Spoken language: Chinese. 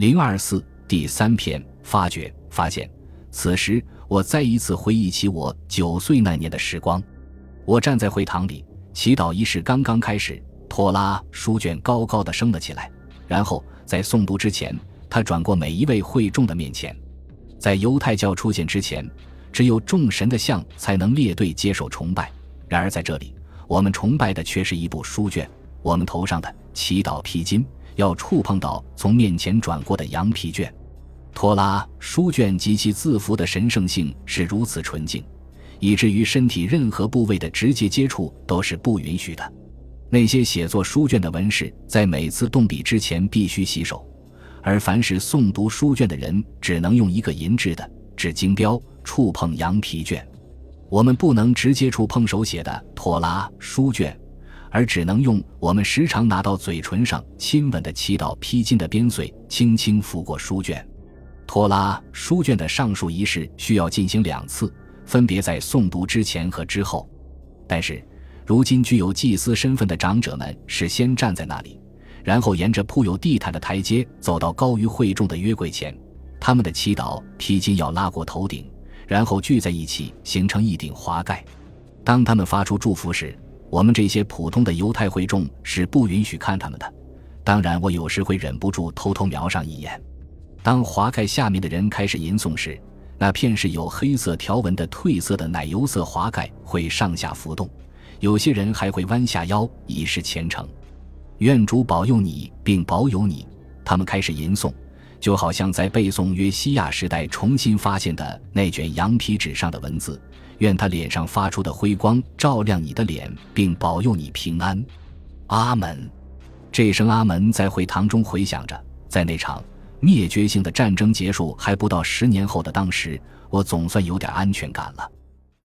零二四第三篇发掘发现。此时，我再一次回忆起我九岁那年的时光。我站在会堂里，祈祷仪式刚刚开始，托拉书卷高高的升了起来。然后在诵读之前，他转过每一位会众的面前。在犹太教出现之前，只有众神的像才能列队接受崇拜。然而在这里，我们崇拜的却是一部书卷。我们头上的祈祷披巾要触碰到从面前转过的羊皮卷。托拉书卷及其字符的神圣性是如此纯净，以至于身体任何部位的直接接触都是不允许的。那些写作书卷的文士在每次动笔之前必须洗手，而凡是诵读书卷的人只能用一个银质的纸金标触碰羊皮卷。我们不能直接触碰手写的托拉书卷，而只能用我们时常拿到嘴唇上亲吻的祈祷披巾的边穗轻轻拂过书卷。托拉书卷的上述仪式需要进行两次，分别在诵读之前和之后，但是。如今具有祭司身份的长者们是先站在那里，然后沿着铺有地毯的台阶走到高于会众的约柜前。他们的祈祷披巾要拉过头顶，然后聚在一起形成一顶华盖。当他们发出祝福时，我们这些普通的犹太会众是不允许看他们的。当然，我有时会忍不住偷偷瞄上一眼。当华盖下面的人开始吟诵时，那片是有黑色条纹的褪色的奶油色华盖会上下浮动。有些人还会弯下腰以示虔诚，愿主保佑你并保佑你。他们开始吟诵，就好像在背诵约西亚时代重新发现的那卷羊皮纸上的文字。愿他脸上发出的辉光照亮你的脸，并保佑你平安。阿门。这声阿门在会堂中回响着。在那场灭绝性的战争结束还不到十年后的当时，我总算有点安全感了。